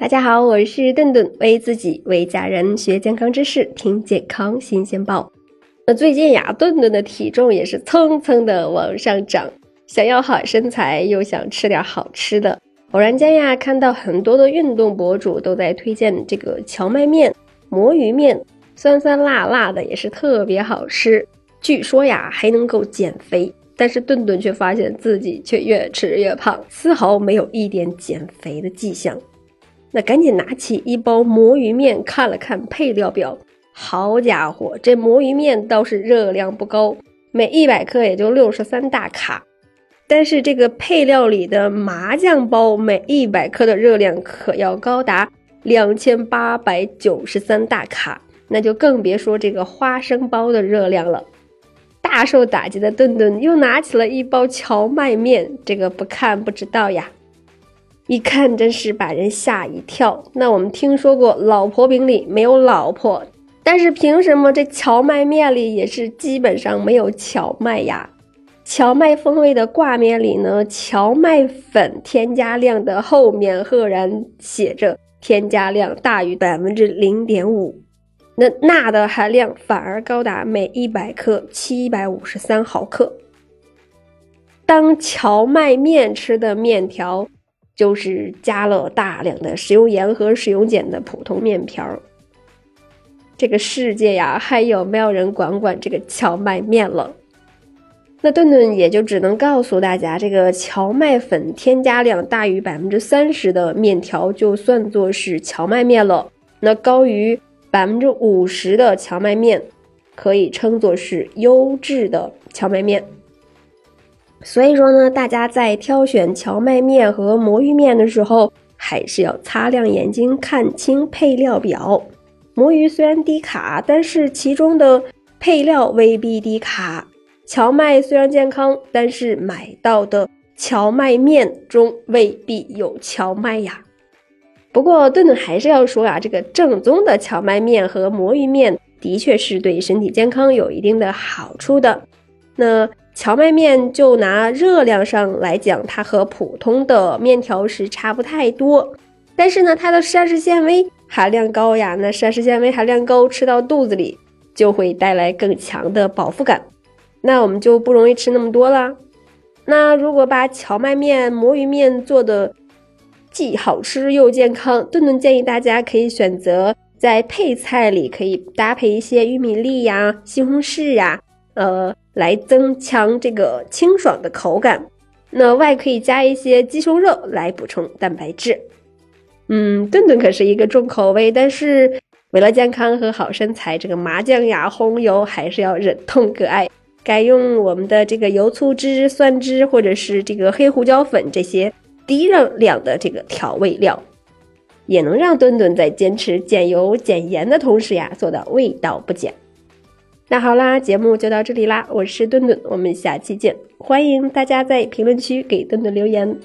大家好，我是顿顿，为自己为家人学健康知识，听健康新鲜报。那最近呀，顿顿的体重也是蹭蹭的往上涨，想要好身材，又想吃点好吃的。偶然间呀，看到很多的运动博主都在推荐这个荞麦面、魔芋面，酸酸辣辣的，也是特别好吃。据说呀，还能够减肥。但是顿顿却发现自己却越吃越胖，丝毫没有一点减肥的迹象。那赶紧拿起一包魔芋面看了看配料表，好家伙，这魔芋面倒是热量不高，每一百克也就六十三大卡。但是这个配料里的麻酱包，每一百克的热量可要高达两千八百九十三大卡，那就更别说这个花生包的热量了。大受打击的顿顿又拿起了一包荞麦面，这个不看不知道呀，一看真是把人吓一跳。那我们听说过老婆饼里没有老婆，但是凭什么这荞麦面里也是基本上没有荞麦呀？荞麦风味的挂面里呢，荞麦粉添加量的后面赫然写着添加量大于百分之零点五。那钠的含量反而高达每一百克七百五十三毫克。当荞麦面吃的面条，就是加了大量的食用盐和食用碱的普通面条。这个世界呀，还有没有人管管这个荞麦面了？那顿顿也就只能告诉大家，这个荞麦粉添加量大于百分之三十的面条，就算作是荞麦面了。那高于。百分之五十的荞麦面可以称作是优质的荞麦面，所以说呢，大家在挑选荞麦面和魔芋面的时候，还是要擦亮眼睛看清配料表。魔芋虽然低卡，但是其中的配料未必低卡。荞麦虽然健康，但是买到的荞麦面中未必有荞麦呀。不过，顿顿还是要说啊，这个正宗的荞麦面和魔芋面的确是对身体健康有一定的好处的。那荞麦面就拿热量上来讲，它和普通的面条是差不太多，但是呢，它的膳食纤维含量高呀。那膳食纤维含量高，吃到肚子里就会带来更强的饱腹感，那我们就不容易吃那么多了。那如果把荞麦面、魔芋面做的，既好吃又健康，顿顿建议大家可以选择在配菜里可以搭配一些玉米粒呀、西红柿呀，呃，来增强这个清爽的口感。那外可以加一些鸡胸肉来补充蛋白质。嗯，顿顿可是一个重口味，但是为了健康和好身材，这个麻酱呀、红油还是要忍痛割爱，改用我们的这个油醋汁、蒜汁或者是这个黑胡椒粉这些。低热量的这个调味料，也能让顿顿在坚持减油减盐的同时呀，做到味道不减。那好啦，节目就到这里啦，我是顿顿，我们下期见。欢迎大家在评论区给顿顿留言。